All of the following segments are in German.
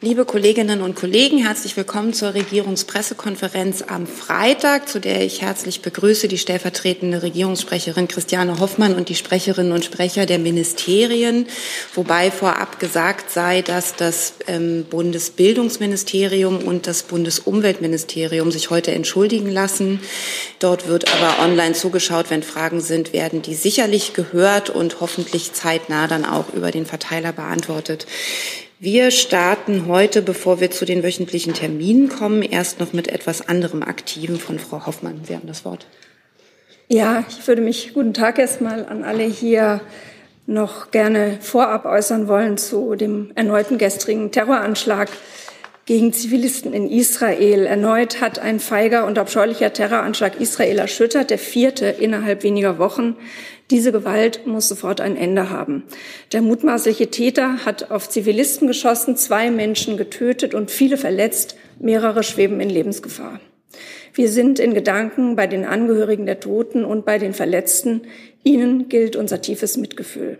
Liebe Kolleginnen und Kollegen, herzlich willkommen zur Regierungspressekonferenz am Freitag, zu der ich herzlich begrüße die stellvertretende Regierungssprecherin Christiane Hoffmann und die Sprecherinnen und Sprecher der Ministerien, wobei vorab gesagt sei, dass das ähm, Bundesbildungsministerium und das Bundesumweltministerium sich heute entschuldigen lassen. Dort wird aber online zugeschaut, wenn Fragen sind, werden die sicherlich gehört und hoffentlich zeitnah dann auch über den Verteiler beantwortet. Wir starten heute, bevor wir zu den wöchentlichen Terminen kommen, erst noch mit etwas anderem Aktiven von Frau Hoffmann. Sie haben das Wort. Ja, ich würde mich, guten Tag erstmal an alle hier noch gerne vorab äußern wollen zu dem erneuten gestrigen Terroranschlag gegen Zivilisten in Israel. Erneut hat ein feiger und abscheulicher Terroranschlag Israel erschüttert, der vierte innerhalb weniger Wochen. Diese Gewalt muss sofort ein Ende haben. Der mutmaßliche Täter hat auf Zivilisten geschossen, zwei Menschen getötet und viele verletzt, mehrere schweben in Lebensgefahr. Wir sind in Gedanken bei den Angehörigen der Toten und bei den Verletzten. Ihnen gilt unser tiefes Mitgefühl.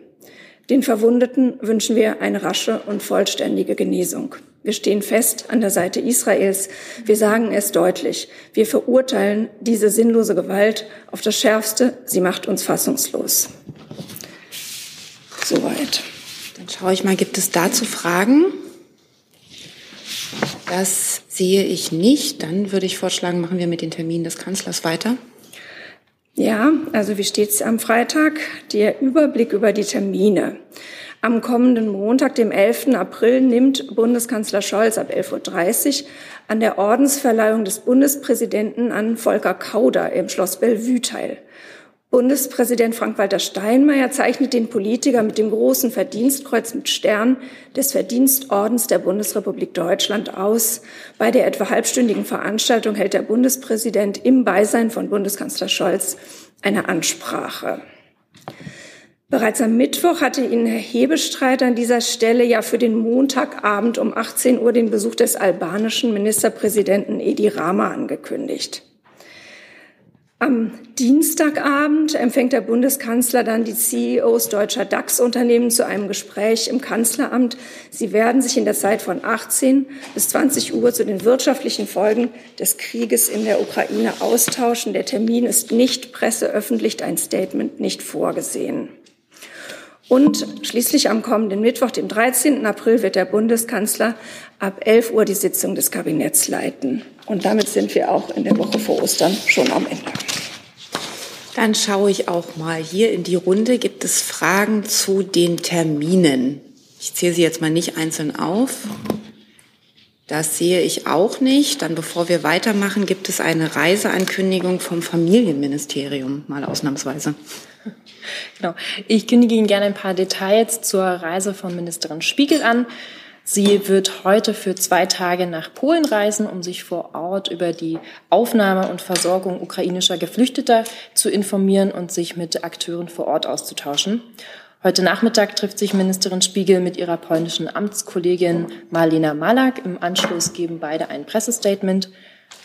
Den Verwundeten wünschen wir eine rasche und vollständige Genesung. Wir stehen fest an der Seite Israels. Wir sagen es deutlich. Wir verurteilen diese sinnlose Gewalt auf das Schärfste. Sie macht uns fassungslos. Soweit. Dann schaue ich mal, gibt es dazu Fragen? Das sehe ich nicht. Dann würde ich vorschlagen, machen wir mit den Terminen des Kanzlers weiter. Ja, also wie steht es am Freitag? Der Überblick über die Termine. Am kommenden Montag, dem 11. April, nimmt Bundeskanzler Scholz ab 11.30 Uhr an der Ordensverleihung des Bundespräsidenten an Volker Kauder im Schloss Bellevue teil. Bundespräsident Frank-Walter Steinmeier zeichnet den Politiker mit dem großen Verdienstkreuz mit Stern des Verdienstordens der Bundesrepublik Deutschland aus. Bei der etwa halbstündigen Veranstaltung hält der Bundespräsident im Beisein von Bundeskanzler Scholz eine Ansprache. Bereits am Mittwoch hatte Ihnen Herr Hebestreit an dieser Stelle ja für den Montagabend um 18 Uhr den Besuch des albanischen Ministerpräsidenten Edi Rama angekündigt. Am Dienstagabend empfängt der Bundeskanzler dann die CEOs deutscher DAX-Unternehmen zu einem Gespräch im Kanzleramt. Sie werden sich in der Zeit von 18 bis 20 Uhr zu den wirtschaftlichen Folgen des Krieges in der Ukraine austauschen. Der Termin ist nicht presseöffentlich, ein Statement nicht vorgesehen. Und schließlich am kommenden Mittwoch, dem 13. April, wird der Bundeskanzler ab 11 Uhr die Sitzung des Kabinetts leiten. Und damit sind wir auch in der Woche vor Ostern schon am Ende. Dann schaue ich auch mal hier in die Runde. Gibt es Fragen zu den Terminen? Ich zähle sie jetzt mal nicht einzeln auf. Das sehe ich auch nicht. Dann, bevor wir weitermachen, gibt es eine Reiseankündigung vom Familienministerium, mal ausnahmsweise. Genau. Ich kündige Ihnen gerne ein paar Details zur Reise von Ministerin Spiegel an. Sie wird heute für zwei Tage nach Polen reisen, um sich vor Ort über die Aufnahme und Versorgung ukrainischer Geflüchteter zu informieren und sich mit Akteuren vor Ort auszutauschen. Heute Nachmittag trifft sich Ministerin Spiegel mit ihrer polnischen Amtskollegin Marlena Malak. Im Anschluss geben beide ein Pressestatement.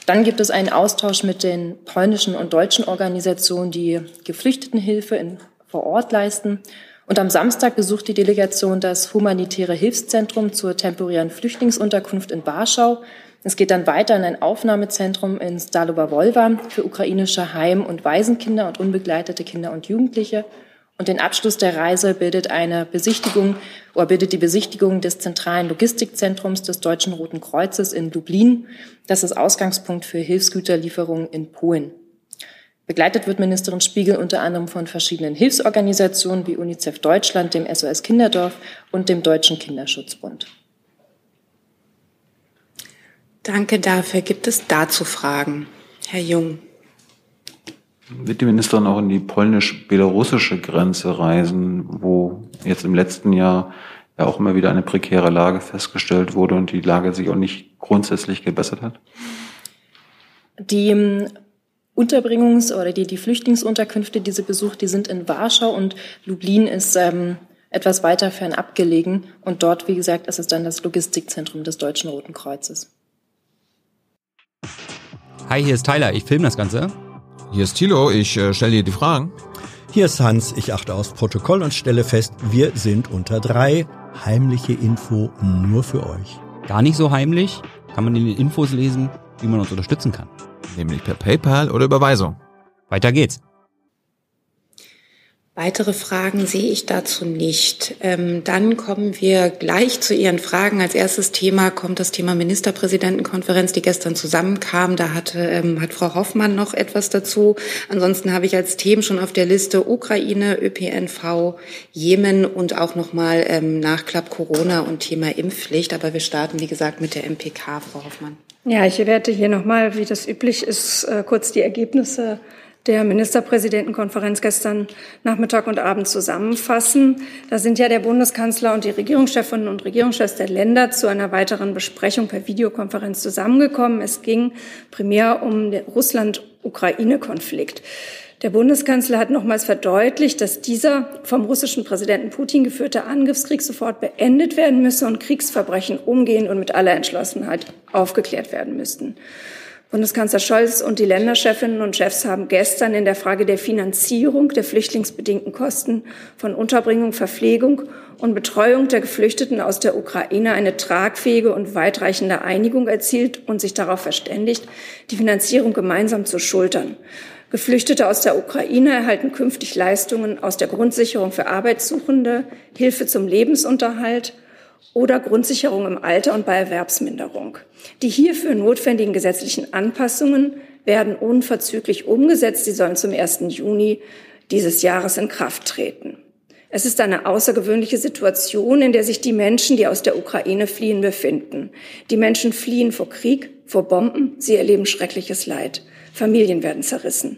Dann gibt es einen Austausch mit den polnischen und deutschen Organisationen, die Geflüchtetenhilfe in vor Ort leisten. Und am Samstag besucht die Delegation das humanitäre Hilfszentrum zur temporären Flüchtlingsunterkunft in Warschau. Es geht dann weiter in ein Aufnahmezentrum in Stalowa Wolwa für ukrainische Heim- und Waisenkinder und unbegleitete Kinder und Jugendliche. Und den Abschluss der Reise bildet eine Besichtigung oder bildet die Besichtigung des zentralen Logistikzentrums des Deutschen Roten Kreuzes in Lublin. Das ist Ausgangspunkt für Hilfsgüterlieferungen in Polen. Begleitet wird Ministerin Spiegel unter anderem von verschiedenen Hilfsorganisationen wie UNICEF Deutschland, dem SOS Kinderdorf und dem Deutschen Kinderschutzbund. Danke dafür. Gibt es dazu Fragen? Herr Jung. Wird die Ministerin auch in die polnisch-belarussische Grenze reisen, wo jetzt im letzten Jahr ja auch immer wieder eine prekäre Lage festgestellt wurde und die Lage sich auch nicht grundsätzlich gebessert hat? Die Unterbringungs- oder die, die Flüchtlingsunterkünfte, die sie besucht, die sind in Warschau und Lublin ist ähm, etwas weiter fernab gelegen. Und dort, wie gesagt, ist es dann das Logistikzentrum des Deutschen Roten Kreuzes. Hi, hier ist Tyler, ich filme das Ganze. Hier ist Thilo, ich äh, stelle dir die Fragen. Hier ist Hans, ich achte aufs Protokoll und stelle fest, wir sind unter drei. Heimliche Info nur für euch. Gar nicht so heimlich, kann man in den Infos lesen, wie man uns unterstützen kann. Nämlich per PayPal oder Überweisung. Weiter geht's. Weitere Fragen sehe ich dazu nicht. Ähm, dann kommen wir gleich zu Ihren Fragen. Als erstes Thema kommt das Thema Ministerpräsidentenkonferenz, die gestern zusammenkam. Da hatte, ähm, hat Frau Hoffmann noch etwas dazu. Ansonsten habe ich als Themen schon auf der Liste Ukraine, ÖPNV, Jemen und auch nochmal ähm, Nachklapp Corona und Thema Impfpflicht. Aber wir starten, wie gesagt, mit der MPK, Frau Hoffmann. Ja, ich werde hier nochmal, wie das üblich ist, äh, kurz die Ergebnisse der Ministerpräsidentenkonferenz gestern Nachmittag und Abend zusammenfassen. Da sind ja der Bundeskanzler und die Regierungschefinnen und Regierungschefs der Länder zu einer weiteren Besprechung per Videokonferenz zusammengekommen. Es ging primär um den Russland-Ukraine-Konflikt. Der Bundeskanzler hat nochmals verdeutlicht, dass dieser vom russischen Präsidenten Putin geführte Angriffskrieg sofort beendet werden müsse und Kriegsverbrechen umgehend und mit aller Entschlossenheit aufgeklärt werden müssten. Bundeskanzler Scholz und die Länderchefinnen und Chefs haben gestern in der Frage der Finanzierung der flüchtlingsbedingten Kosten von Unterbringung, Verpflegung und Betreuung der Geflüchteten aus der Ukraine eine tragfähige und weitreichende Einigung erzielt und sich darauf verständigt, die Finanzierung gemeinsam zu schultern. Geflüchtete aus der Ukraine erhalten künftig Leistungen aus der Grundsicherung für Arbeitssuchende, Hilfe zum Lebensunterhalt, oder Grundsicherung im Alter und bei Erwerbsminderung. Die hierfür notwendigen gesetzlichen Anpassungen werden unverzüglich umgesetzt. Sie sollen zum 1. Juni dieses Jahres in Kraft treten. Es ist eine außergewöhnliche Situation, in der sich die Menschen, die aus der Ukraine fliehen, befinden. Die Menschen fliehen vor Krieg, vor Bomben, sie erleben schreckliches Leid. Familien werden zerrissen.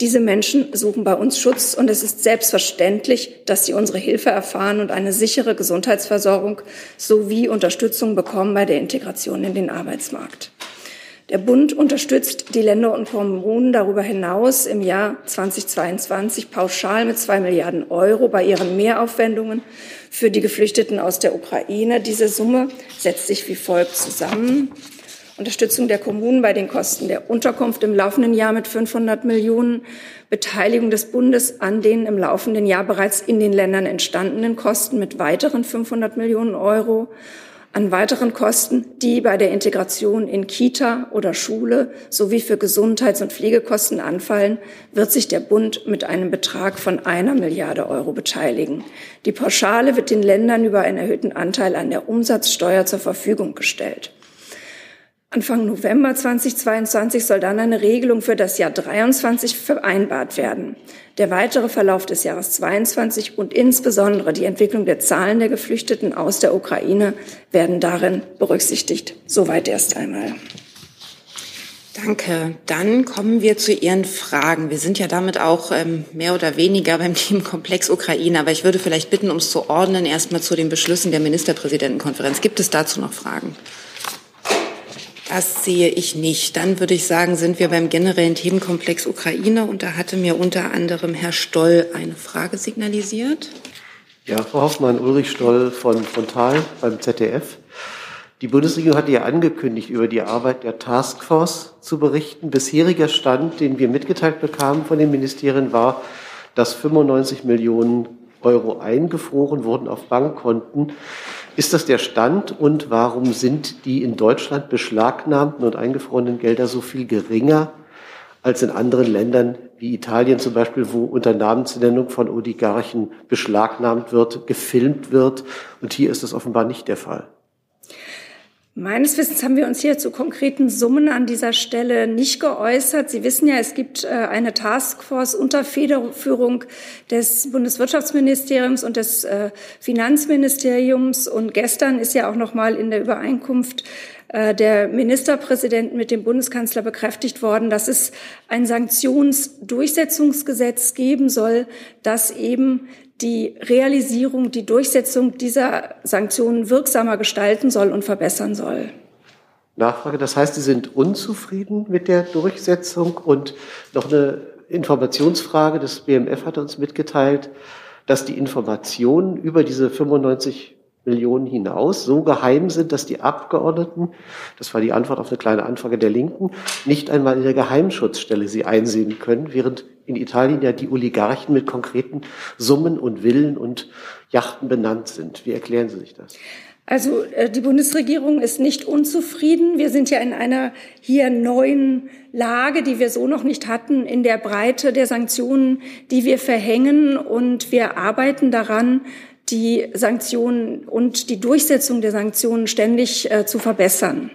Diese Menschen suchen bei uns Schutz und es ist selbstverständlich, dass sie unsere Hilfe erfahren und eine sichere Gesundheitsversorgung sowie Unterstützung bekommen bei der Integration in den Arbeitsmarkt. Der Bund unterstützt die Länder und Kommunen darüber hinaus im Jahr 2022 pauschal mit zwei Milliarden Euro bei ihren Mehraufwendungen für die Geflüchteten aus der Ukraine. Diese Summe setzt sich wie folgt zusammen. Unterstützung der Kommunen bei den Kosten der Unterkunft im laufenden Jahr mit 500 Millionen, Beteiligung des Bundes an den im laufenden Jahr bereits in den Ländern entstandenen Kosten mit weiteren 500 Millionen Euro, an weiteren Kosten, die bei der Integration in Kita oder Schule sowie für Gesundheits- und Pflegekosten anfallen, wird sich der Bund mit einem Betrag von einer Milliarde Euro beteiligen. Die Pauschale wird den Ländern über einen erhöhten Anteil an der Umsatzsteuer zur Verfügung gestellt. Anfang November 2022 soll dann eine Regelung für das Jahr 23 vereinbart werden. Der weitere Verlauf des Jahres 22 und insbesondere die Entwicklung der Zahlen der Geflüchteten aus der Ukraine werden darin berücksichtigt. Soweit erst einmal. Danke. Dann kommen wir zu Ihren Fragen. Wir sind ja damit auch ähm, mehr oder weniger beim Themenkomplex Ukraine, aber ich würde vielleicht bitten, um es zu ordnen, erstmal zu den Beschlüssen der Ministerpräsidentenkonferenz. Gibt es dazu noch Fragen? Das sehe ich nicht. Dann würde ich sagen, sind wir beim generellen Themenkomplex Ukraine und da hatte mir unter anderem Herr Stoll eine Frage signalisiert. Ja, Frau Hoffmann, Ulrich Stoll von Frontal beim ZDF. Die Bundesregierung hatte ja angekündigt, über die Arbeit der Taskforce zu berichten. Bisheriger Stand, den wir mitgeteilt bekamen von den Ministerien, war, dass 95 Millionen Euro eingefroren wurden auf Bankkonten. Ist das der Stand und warum sind die in Deutschland beschlagnahmten und eingefrorenen Gelder so viel geringer als in anderen Ländern wie Italien zum Beispiel, wo unter Namensnennung von Oligarchen beschlagnahmt wird, gefilmt wird und hier ist das offenbar nicht der Fall? Meines Wissens haben wir uns hier zu konkreten Summen an dieser Stelle nicht geäußert. Sie wissen ja, es gibt äh, eine Taskforce unter Federführung des Bundeswirtschaftsministeriums und des äh, Finanzministeriums. Und gestern ist ja auch noch mal in der Übereinkunft äh, der Ministerpräsident mit dem Bundeskanzler bekräftigt worden, dass es ein Sanktionsdurchsetzungsgesetz geben soll, das eben die Realisierung, die Durchsetzung dieser Sanktionen wirksamer gestalten soll und verbessern soll. Nachfrage, das heißt, Sie sind unzufrieden mit der Durchsetzung und noch eine Informationsfrage, das BMF hat uns mitgeteilt, dass die Informationen über diese 95 Millionen hinaus so geheim sind, dass die Abgeordneten, das war die Antwort auf eine kleine Anfrage der Linken, nicht einmal in der Geheimschutzstelle sie einsehen können, während in Italien ja die Oligarchen mit konkreten Summen und Villen und Yachten benannt sind. Wie erklären Sie sich das? Also äh, die Bundesregierung ist nicht unzufrieden. Wir sind ja in einer hier neuen Lage, die wir so noch nicht hatten, in der Breite der Sanktionen, die wir verhängen. Und wir arbeiten daran, die Sanktionen und die Durchsetzung der Sanktionen ständig äh, zu verbessern.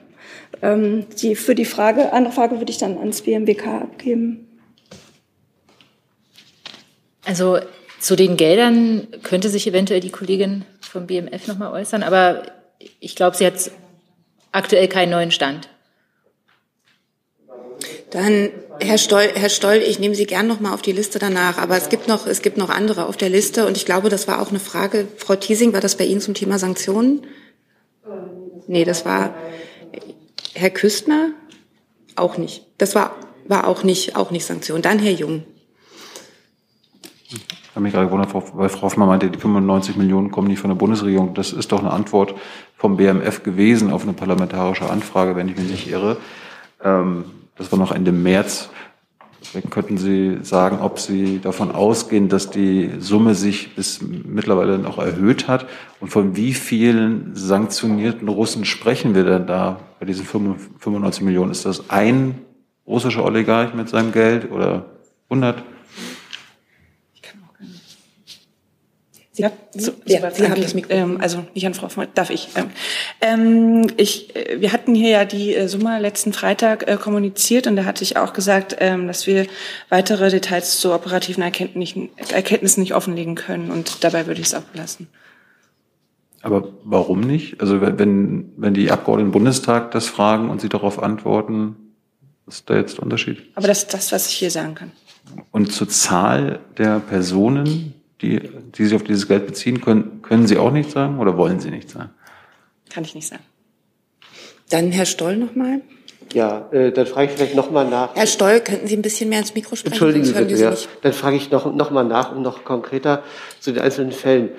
Ähm, die, für die Frage, andere Frage würde ich dann ans BMWK abgeben. Also zu den Geldern könnte sich eventuell die Kollegin vom BMF noch mal äußern, aber ich glaube, sie hat aktuell keinen neuen Stand. Dann Herr Stoll, Herr Stoll, ich nehme Sie gern noch mal auf die Liste danach, aber es gibt noch es gibt noch andere auf der Liste und ich glaube, das war auch eine Frage. Frau Thiesing, war das bei Ihnen zum Thema Sanktionen? Nee, das war Herr Küstner auch nicht. Das war war auch nicht auch nicht Sanktion. Dann Herr Jung. Ich habe mich gerade gewundert, weil Frau Hoffmann meinte, die 95 Millionen kommen nicht von der Bundesregierung. Das ist doch eine Antwort vom BMF gewesen auf eine parlamentarische Anfrage, wenn ich mich nicht irre. Ähm, das war noch Ende März. Vielleicht könnten Sie sagen, ob Sie davon ausgehen, dass die Summe sich bis mittlerweile noch erhöht hat und von wie vielen sanktionierten Russen sprechen wir denn da bei diesen 95 Millionen? Ist das ein russischer Oligarch mit seinem Geld oder 100? Sie, ja, so, ja, Sie haben das Mikro. Ähm, also nicht an Frau Vogt, darf ich. Ähm, ähm, ich. Äh, wir hatten hier ja die äh, Summe letzten Freitag äh, kommuniziert und da hatte ich auch gesagt, ähm, dass wir weitere Details zu operativen Erkenntnissen, Erkenntnissen nicht offenlegen können und dabei würde ich es auch belassen. Aber warum nicht? Also wenn, wenn die Abgeordneten im Bundestag das fragen und sie darauf antworten, ist da jetzt der Unterschied? Aber das ist das, was ich hier sagen kann. Und zur Zahl der Personen, die, die sich auf dieses Geld beziehen können, können Sie auch nicht sagen oder wollen Sie nicht sagen? Kann ich nicht sagen. Dann Herr Stoll nochmal. Ja, äh, dann frage ich vielleicht nochmal nach. Herr Stoll, könnten Sie ein bisschen mehr ins Mikro sprechen? Entschuldigen Sie bitte, ja. Dann frage ich noch, noch mal nach und noch konkreter zu den einzelnen Fällen.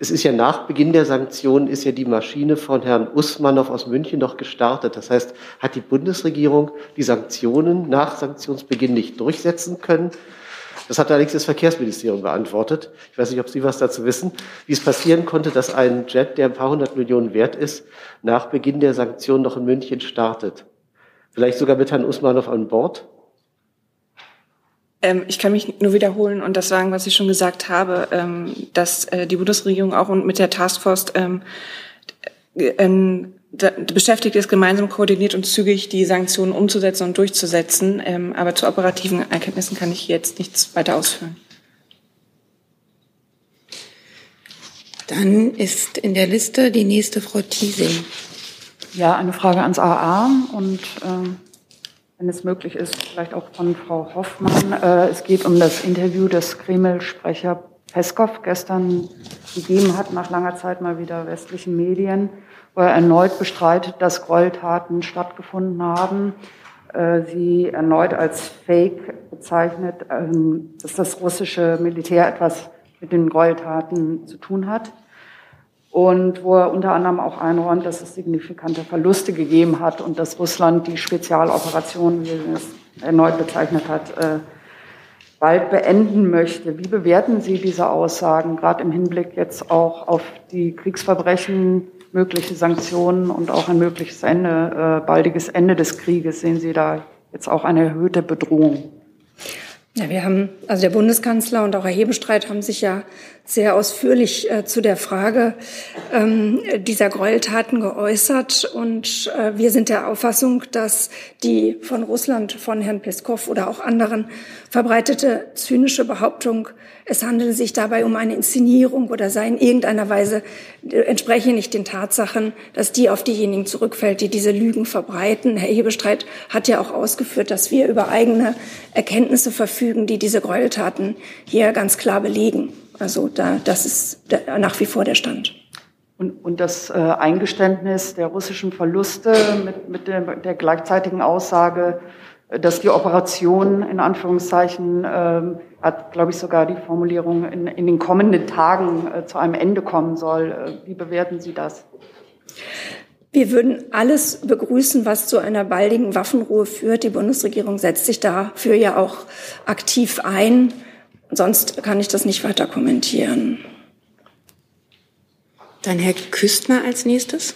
Es ist ja nach Beginn der Sanktionen ist ja die Maschine von Herrn Usmanow aus München noch gestartet. Das heißt, hat die Bundesregierung die Sanktionen nach Sanktionsbeginn nicht durchsetzen können, das hat allerdings das Verkehrsministerium beantwortet. Ich weiß nicht, ob Sie was dazu wissen, wie es passieren konnte, dass ein Jet, der ein paar hundert Millionen wert ist, nach Beginn der Sanktionen noch in München startet. Vielleicht sogar mit Herrn Usmanow an Bord? Ähm, ich kann mich nur wiederholen und das sagen, was ich schon gesagt habe, ähm, dass äh, die Bundesregierung auch mit der Taskforce ähm, beschäftigt ist, gemeinsam koordiniert und zügig die Sanktionen umzusetzen und durchzusetzen. Ähm, aber zu operativen Erkenntnissen kann ich jetzt nichts weiter ausführen. Dann ist in der Liste die nächste Frau Thiesing. Ja, eine Frage ans AA und äh, wenn es möglich ist, vielleicht auch von Frau Hoffmann. Äh, es geht um das Interview des Kreml-Sprecher Peskov gestern gegeben hat, nach langer Zeit mal wieder westlichen Medien wo er erneut bestreitet, dass Gräueltaten stattgefunden haben. Äh, sie erneut als Fake bezeichnet, ähm, dass das russische Militär etwas mit den Gräueltaten zu tun hat. Und wo er unter anderem auch einräumt, dass es signifikante Verluste gegeben hat und dass Russland die Spezialoperation, wie er es erneut bezeichnet hat, äh, bald beenden möchte. Wie bewerten Sie diese Aussagen, gerade im Hinblick jetzt auch auf die Kriegsverbrechen mögliche Sanktionen und auch ein mögliches Ende, äh, baldiges Ende des Krieges? Sehen Sie da jetzt auch eine erhöhte Bedrohung? Ja, wir haben, also der Bundeskanzler und auch Herr Hebestreit haben sich ja sehr ausführlich äh, zu der Frage ähm, dieser Gräueltaten geäußert. Und äh, wir sind der Auffassung, dass die von Russland, von Herrn Peskov oder auch anderen verbreitete zynische Behauptung, es handele sich dabei um eine Inszenierung oder sei in irgendeiner Weise äh, entspreche nicht den Tatsachen, dass die auf diejenigen zurückfällt, die diese Lügen verbreiten. Herr Hebestreit hat ja auch ausgeführt, dass wir über eigene Erkenntnisse verfügen, die diese Gräueltaten hier ganz klar belegen. Also da, das ist nach wie vor der Stand. Und, und das äh, Eingeständnis der russischen Verluste mit, mit der, der gleichzeitigen Aussage, dass die Operation in Anführungszeichen äh, hat, glaube ich, sogar die Formulierung in, in den kommenden Tagen äh, zu einem Ende kommen soll. Äh, wie bewerten Sie das? Wir würden alles begrüßen, was zu einer baldigen Waffenruhe führt. Die Bundesregierung setzt sich dafür ja auch aktiv ein. Sonst kann ich das nicht weiter kommentieren. Dann Herr Küstner als nächstes.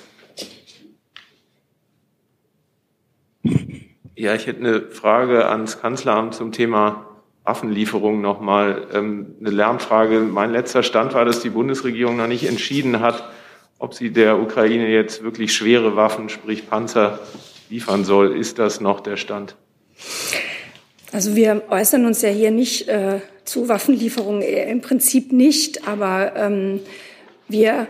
Ja, ich hätte eine Frage ans Kanzleramt zum Thema Waffenlieferungen nochmal. Ähm, eine Lernfrage. Mein letzter Stand war, dass die Bundesregierung noch nicht entschieden hat, ob sie der Ukraine jetzt wirklich schwere Waffen, sprich Panzer, liefern soll. Ist das noch der Stand? Also wir äußern uns ja hier nicht äh, zu Waffenlieferungen, im Prinzip nicht, aber ähm, wir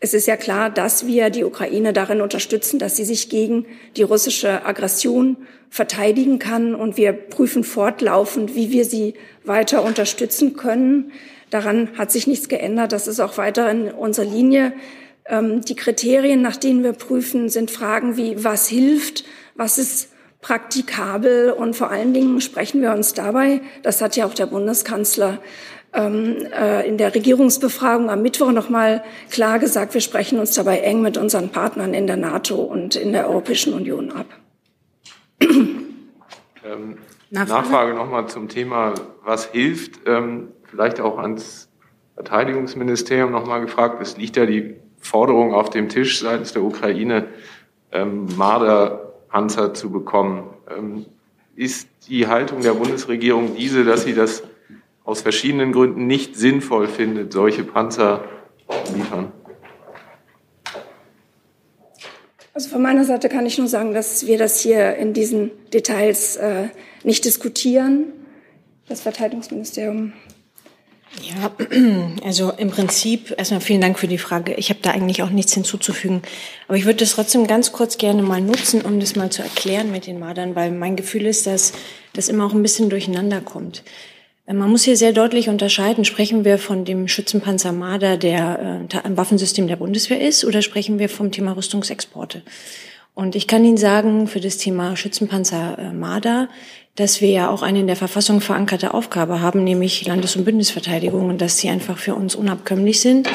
es ist ja klar, dass wir die Ukraine darin unterstützen, dass sie sich gegen die russische Aggression verteidigen kann. Und wir prüfen fortlaufend, wie wir sie weiter unterstützen können. Daran hat sich nichts geändert. Das ist auch weiterhin unsere Linie. Ähm, die Kriterien, nach denen wir prüfen, sind Fragen wie, was hilft, was ist praktikabel und vor allen Dingen sprechen wir uns dabei, das hat ja auch der Bundeskanzler in der Regierungsbefragung am Mittwoch noch mal klar gesagt, wir sprechen uns dabei eng mit unseren Partnern in der NATO und in der Europäischen Union ab. Ähm, Nachfrage, Nachfrage nochmal zum Thema, was hilft, ähm, vielleicht auch ans Verteidigungsministerium nochmal gefragt. Es liegt ja die Forderung auf dem Tisch seitens der Ukraine, ähm, Marder-Panzer zu bekommen. Ähm, ist die Haltung der Bundesregierung diese, dass sie das aus verschiedenen Gründen nicht sinnvoll findet, solche Panzer zu liefern? Also von meiner Seite kann ich nur sagen, dass wir das hier in diesen Details äh, nicht diskutieren. Das Verteidigungsministerium ja, also im Prinzip erstmal vielen Dank für die Frage. Ich habe da eigentlich auch nichts hinzuzufügen. Aber ich würde das trotzdem ganz kurz gerne mal nutzen, um das mal zu erklären mit den Madern, weil mein Gefühl ist, dass das immer auch ein bisschen durcheinander kommt. Äh, man muss hier sehr deutlich unterscheiden, sprechen wir von dem Schützenpanzer Marder, der äh, ein Waffensystem der Bundeswehr ist, oder sprechen wir vom Thema Rüstungsexporte? Und ich kann Ihnen sagen, für das Thema Schützenpanzer äh, Marder, dass wir ja auch eine in der Verfassung verankerte Aufgabe haben, nämlich Landes- und Bündnisverteidigung, und dass sie einfach für uns unabkömmlich sind.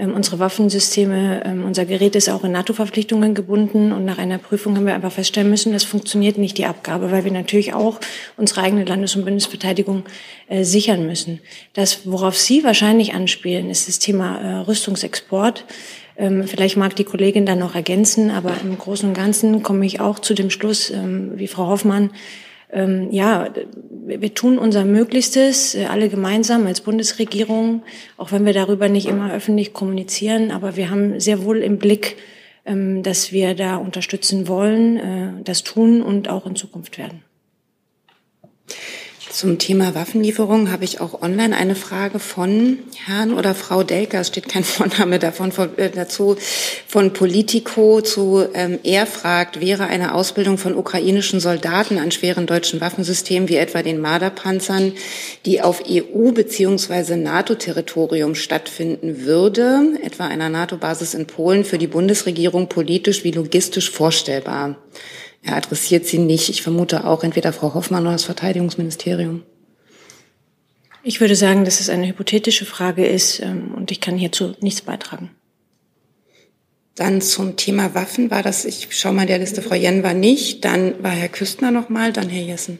Ähm, unsere Waffensysteme, ähm, unser Gerät ist auch in NATO-Verpflichtungen gebunden und nach einer Prüfung haben wir einfach feststellen müssen, das funktioniert nicht die Abgabe, weil wir natürlich auch unsere eigene Landes- und Bündnisverteidigung äh, sichern müssen. Das, worauf Sie wahrscheinlich anspielen, ist das Thema äh, Rüstungsexport. Ähm, vielleicht mag die Kollegin da noch ergänzen, aber im Großen und Ganzen komme ich auch zu dem Schluss, wie Frau Hoffmann, ähm, ja, wir tun unser Möglichstes, äh, alle gemeinsam als Bundesregierung, auch wenn wir darüber nicht immer öffentlich kommunizieren, aber wir haben sehr wohl im Blick, ähm, dass wir da unterstützen wollen, äh, das tun und auch in Zukunft werden. Zum Thema Waffenlieferung habe ich auch online eine Frage von Herrn oder Frau Delker, es steht kein Vorname davon von, äh, dazu, von Politico zu, ähm, er fragt, wäre eine Ausbildung von ukrainischen Soldaten an schweren deutschen Waffensystemen wie etwa den Marderpanzern, die auf EU- bzw. NATO-Territorium stattfinden würde, etwa einer NATO-Basis in Polen, für die Bundesregierung politisch wie logistisch vorstellbar? Er adressiert sie nicht. Ich vermute auch entweder Frau Hoffmann oder das Verteidigungsministerium. Ich würde sagen, dass es eine hypothetische Frage ist ähm, und ich kann hierzu nichts beitragen. Dann zum Thema Waffen war das, ich schaue mal der Liste, Frau Jen war nicht, dann war Herr Küstner nochmal, dann Herr Jessen.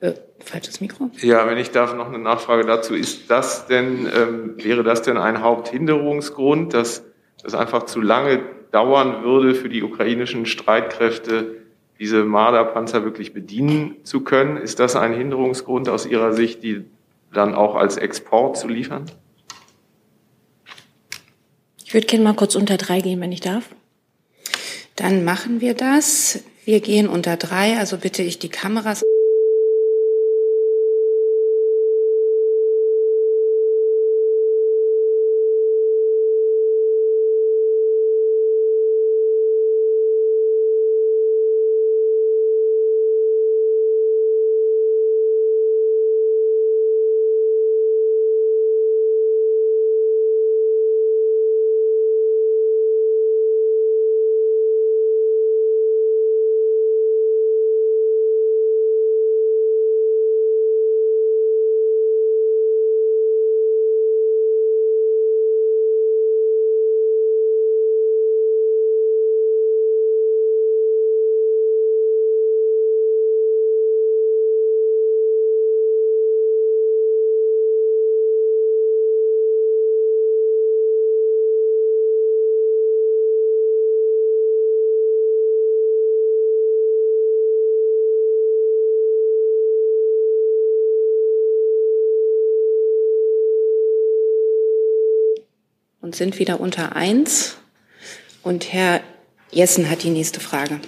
Äh, falsches Mikro. Ja, wenn ich darf, noch eine Nachfrage dazu. Ist das denn, ähm, wäre das denn ein Haupthinderungsgrund, dass das einfach zu lange dauern würde für die ukrainischen Streitkräfte, diese Marder-Panzer wirklich bedienen zu können. Ist das ein Hinderungsgrund aus Ihrer Sicht, die dann auch als Export zu liefern? Ich würde gerne mal kurz unter drei gehen, wenn ich darf. Dann machen wir das. Wir gehen unter drei, also bitte ich die Kameras. Und sind wieder unter eins. Und Herr Jessen hat die nächste Frage.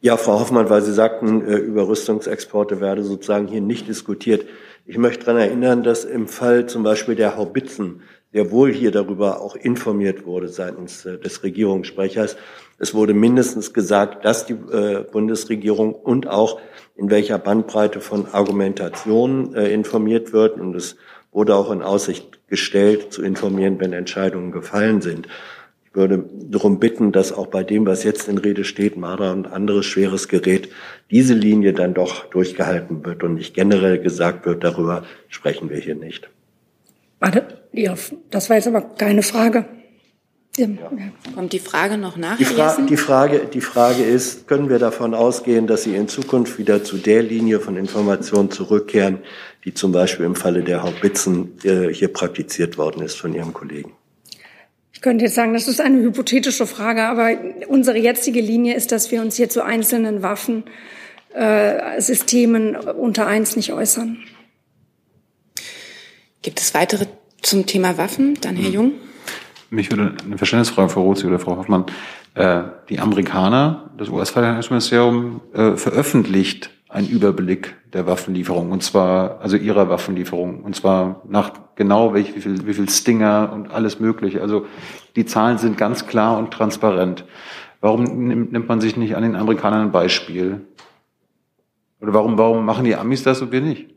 Ja, Frau Hoffmann, weil Sie sagten, äh, über Rüstungsexporte werde sozusagen hier nicht diskutiert. Ich möchte daran erinnern, dass im Fall zum Beispiel der Haubitzen sehr wohl hier darüber auch informiert wurde seitens äh, des Regierungssprechers. Es wurde mindestens gesagt, dass die äh, Bundesregierung und auch in welcher Bandbreite von Argumentation informiert wird. Und es wurde auch in Aussicht gestellt, zu informieren, wenn Entscheidungen gefallen sind würde darum bitten, dass auch bei dem, was jetzt in Rede steht, Marder und anderes schweres Gerät, diese Linie dann doch durchgehalten wird und nicht generell gesagt wird, darüber sprechen wir hier nicht. Warte, ja, das war jetzt aber keine Frage. Ja. Kommt die Frage noch nach? Die, Fra die, Frage, die Frage ist, können wir davon ausgehen, dass Sie in Zukunft wieder zu der Linie von Informationen zurückkehren, die zum Beispiel im Falle der Haubitzen äh, hier praktiziert worden ist von Ihrem Kollegen? könnte jetzt sagen, das ist eine hypothetische Frage, aber unsere jetzige Linie ist, dass wir uns hier zu einzelnen Waffensystemen äh, unter eins nicht äußern. Gibt es weitere zum Thema Waffen? Dann Herr Jung. Mich würde eine Verständnisfrage, Frau Rozi oder Frau Hoffmann. Äh, die Amerikaner, das US-Verteidigungsministerium, äh, veröffentlicht einen Überblick der Waffenlieferung und zwar, also ihrer Waffenlieferung und zwar nach genau welch, wie viel, wie viel Stinger und alles mögliche. Also die Zahlen sind ganz klar und transparent. Warum nimmt, man sich nicht an den Amerikanern ein Beispiel? Oder warum, warum machen die Amis das und wir nicht?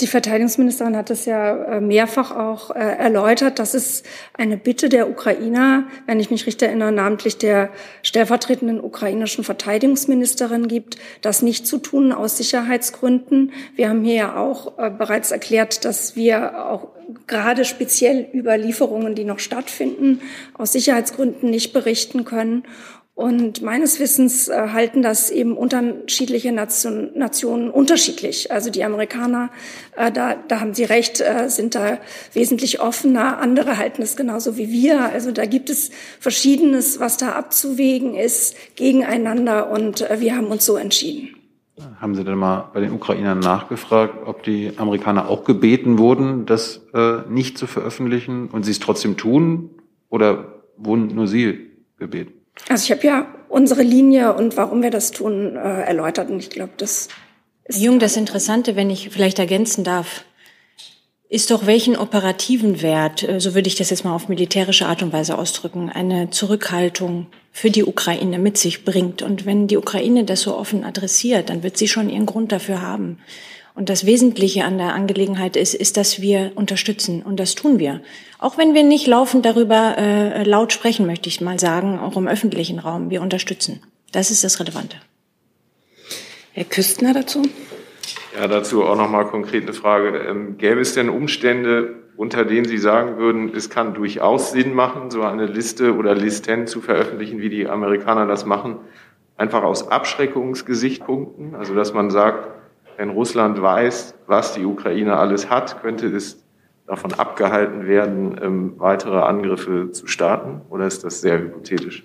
Die Verteidigungsministerin hat es ja äh, mehrfach auch äh, erläutert. Das ist eine Bitte der Ukrainer, wenn ich mich richtig erinnere, namentlich der stellvertretenden ukrainischen Verteidigungsministerin gibt, das nicht zu tun aus Sicherheitsgründen. Wir haben hier ja auch äh, bereits erklärt, dass wir auch gerade speziell über Lieferungen, die noch stattfinden, aus Sicherheitsgründen nicht berichten können. Und meines Wissens äh, halten das eben unterschiedliche Nation, Nationen unterschiedlich. Also die Amerikaner, äh, da, da haben Sie recht, äh, sind da wesentlich offener. Andere halten es genauso wie wir. Also da gibt es Verschiedenes, was da abzuwägen ist gegeneinander. Und äh, wir haben uns so entschieden. Haben Sie denn mal bei den Ukrainern nachgefragt, ob die Amerikaner auch gebeten wurden, das äh, nicht zu veröffentlichen und sie es trotzdem tun? Oder wurden nur Sie gebeten? Also ich habe ja unsere Linie und warum wir das tun äh, erläutert und ich glaube, das ist. Jung, das Interessante, wenn ich vielleicht ergänzen darf, ist doch welchen operativen Wert, äh, so würde ich das jetzt mal auf militärische Art und Weise ausdrücken, eine Zurückhaltung für die Ukraine mit sich bringt. Und wenn die Ukraine das so offen adressiert, dann wird sie schon ihren Grund dafür haben. Und das Wesentliche an der Angelegenheit ist, ist, dass wir unterstützen. Und das tun wir. Auch wenn wir nicht laufend darüber äh, laut sprechen, möchte ich mal sagen, auch im öffentlichen Raum. Wir unterstützen. Das ist das Relevante. Herr Küstner dazu? Ja, dazu auch noch mal konkret eine Frage. Ähm, gäbe es denn Umstände, unter denen Sie sagen würden, es kann durchaus Sinn machen, so eine Liste oder Listen zu veröffentlichen, wie die Amerikaner das machen, einfach aus Abschreckungsgesichtspunkten? Also, dass man sagt, wenn Russland weiß, was die Ukraine alles hat, könnte es davon abgehalten werden, ähm, weitere Angriffe zu starten? Oder ist das sehr hypothetisch?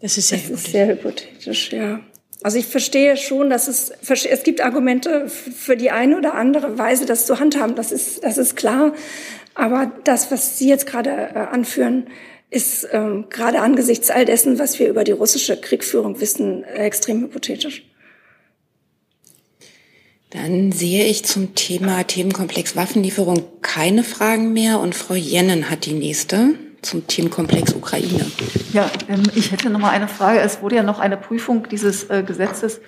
Das ist sehr, das hypothetisch. Ist sehr hypothetisch, ja. Also ich verstehe schon, dass es, es gibt Argumente für die eine oder andere Weise, das zu handhaben. Das ist, das ist klar. Aber das, was Sie jetzt gerade äh, anführen, ist ähm, gerade angesichts all dessen, was wir über die russische Kriegführung wissen, äh, extrem hypothetisch. Dann sehe ich zum Thema Themenkomplex Waffenlieferung keine Fragen mehr und Frau Jennen hat die nächste zum Themenkomplex Ukraine. Ja, ähm, ich hätte noch mal eine Frage. Es wurde ja noch eine Prüfung dieses äh, Gesetzes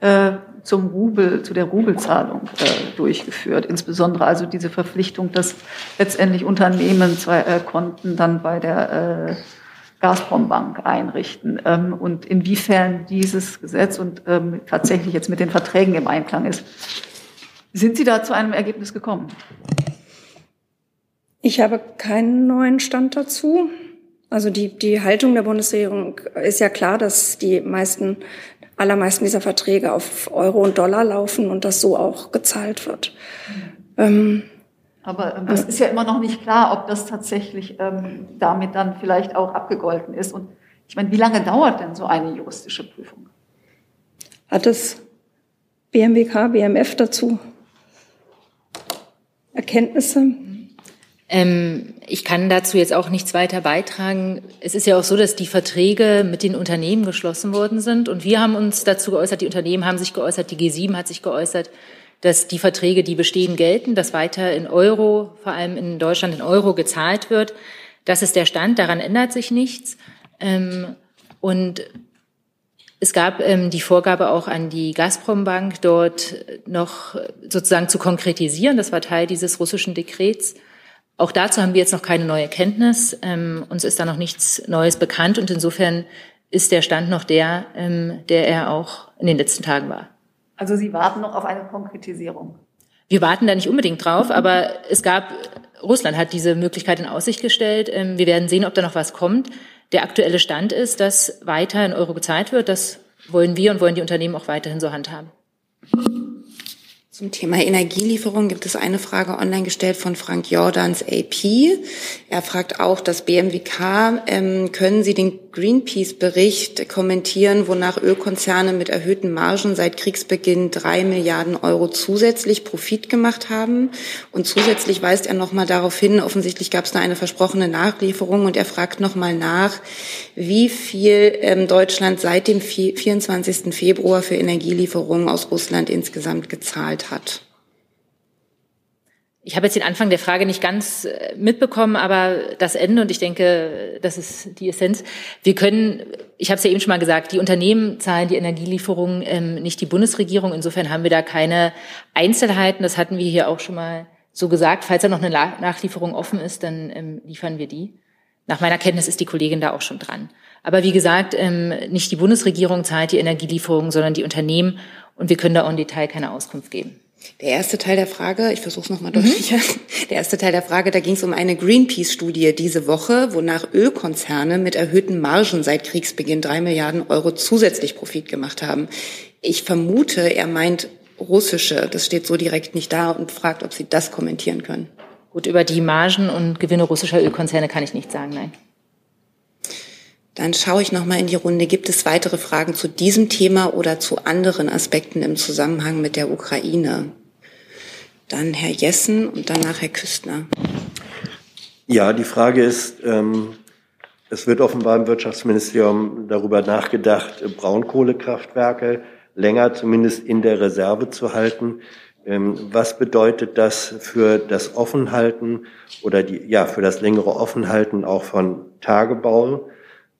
äh, zum Rubel, zu der Rubelzahlung äh, durchgeführt. Insbesondere also diese Verpflichtung, dass letztendlich Unternehmen zwei Konten dann bei der Gazprom-Bank einrichten ähm, und inwiefern dieses Gesetz und ähm, tatsächlich jetzt mit den Verträgen im Einklang ist. Sind Sie da zu einem Ergebnis gekommen? Ich habe keinen neuen Stand dazu. Also die, die Haltung der Bundesregierung ist ja klar, dass die meisten, allermeisten dieser Verträge auf Euro und Dollar laufen und dass so auch gezahlt wird. Mhm. Ähm, aber ähm, das ist ja immer noch nicht klar, ob das tatsächlich ähm, damit dann vielleicht auch abgegolten ist. Und ich meine, wie lange dauert denn so eine juristische Prüfung? Hat es BMWK, BMF dazu Erkenntnisse? Ähm, ich kann dazu jetzt auch nichts weiter beitragen. Es ist ja auch so, dass die Verträge mit den Unternehmen geschlossen worden sind. Und wir haben uns dazu geäußert, die Unternehmen haben sich geäußert, die G7 hat sich geäußert, dass die Verträge, die bestehen, gelten, dass weiter in Euro, vor allem in Deutschland in Euro gezahlt wird. Das ist der Stand, daran ändert sich nichts. Ähm, und es gab ähm, die Vorgabe auch an die Gazprom-Bank, dort noch sozusagen zu konkretisieren. Das war Teil dieses russischen Dekrets. Auch dazu haben wir jetzt noch keine neue Kenntnis. Ähm, uns ist da noch nichts Neues bekannt und insofern ist der Stand noch der, der er auch in den letzten Tagen war. Also Sie warten noch auf eine Konkretisierung? Wir warten da nicht unbedingt drauf, aber es gab, Russland hat diese Möglichkeit in Aussicht gestellt. Ähm, wir werden sehen, ob da noch was kommt. Der aktuelle Stand ist, dass weiter in Euro gezahlt wird. Das wollen wir und wollen die Unternehmen auch weiterhin so handhaben. Zum Thema Energielieferung gibt es eine Frage online gestellt von Frank Jordans AP. Er fragt auch das BMWK, ähm, können Sie den Greenpeace-Bericht kommentieren, wonach Ölkonzerne mit erhöhten Margen seit Kriegsbeginn drei Milliarden Euro zusätzlich Profit gemacht haben? Und zusätzlich weist er nochmal darauf hin, offensichtlich gab es da eine versprochene Nachlieferung und er fragt nochmal nach, wie viel ähm, Deutschland seit dem 24. Februar für Energielieferungen aus Russland insgesamt gezahlt hat. Ich habe jetzt den Anfang der Frage nicht ganz äh, mitbekommen, aber das Ende und ich denke, das ist die Essenz. Wir können, ich habe es ja eben schon mal gesagt, die Unternehmen zahlen die Energielieferungen, ähm, nicht die Bundesregierung. Insofern haben wir da keine Einzelheiten. Das hatten wir hier auch schon mal so gesagt. Falls da noch eine Nachlieferung offen ist, dann ähm, liefern wir die. Nach meiner Kenntnis ist die Kollegin da auch schon dran. Aber wie gesagt, ähm, nicht die Bundesregierung zahlt die Energielieferungen, sondern die Unternehmen. Und wir können da auch im Detail keine Auskunft geben. Der erste Teil der Frage, ich versuche es nochmal deutlicher. Mhm. Der erste Teil der Frage, da ging es um eine Greenpeace-Studie diese Woche, wonach Ölkonzerne mit erhöhten Margen seit Kriegsbeginn drei Milliarden Euro zusätzlich Profit gemacht haben. Ich vermute, er meint russische. Das steht so direkt nicht da und fragt, ob Sie das kommentieren können. Gut, über die Margen und Gewinne russischer Ölkonzerne kann ich nichts sagen, nein. Dann schaue ich noch mal in die Runde. Gibt es weitere Fragen zu diesem Thema oder zu anderen Aspekten im Zusammenhang mit der Ukraine? Dann Herr Jessen und danach Herr Küstner. Ja, die Frage ist, ähm, es wird offenbar im Wirtschaftsministerium darüber nachgedacht, Braunkohlekraftwerke länger zumindest in der Reserve zu halten. Ähm, was bedeutet das für das Offenhalten oder die, ja, für das längere Offenhalten auch von Tagebau?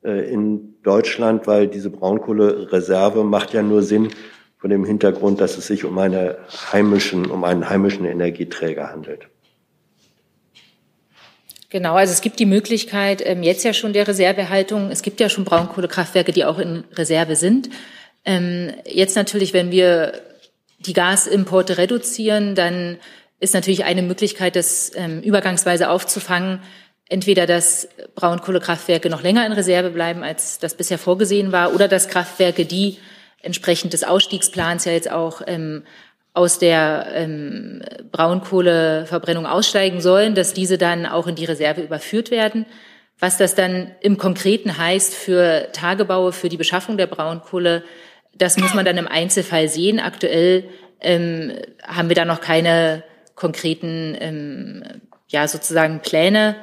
Äh, in Deutschland, weil diese Braunkohlereserve macht ja nur Sinn vor dem Hintergrund, dass es sich um, eine heimischen, um einen heimischen Energieträger handelt. Genau, also es gibt die Möglichkeit ähm, jetzt ja schon der Reservehaltung. Es gibt ja schon Braunkohlekraftwerke, die auch in Reserve sind. Ähm, jetzt natürlich, wenn wir die Gasimporte reduzieren, dann ist natürlich eine Möglichkeit, das ähm, übergangsweise aufzufangen, entweder dass Braunkohlekraftwerke noch länger in Reserve bleiben, als das bisher vorgesehen war, oder dass Kraftwerke, die entsprechend des Ausstiegsplans ja jetzt auch ähm, aus der ähm, Braunkohleverbrennung aussteigen sollen, dass diese dann auch in die Reserve überführt werden. Was das dann im Konkreten heißt für Tagebaue, für die Beschaffung der Braunkohle, das muss man dann im Einzelfall sehen. Aktuell ähm, haben wir da noch keine konkreten, ähm, ja sozusagen Pläne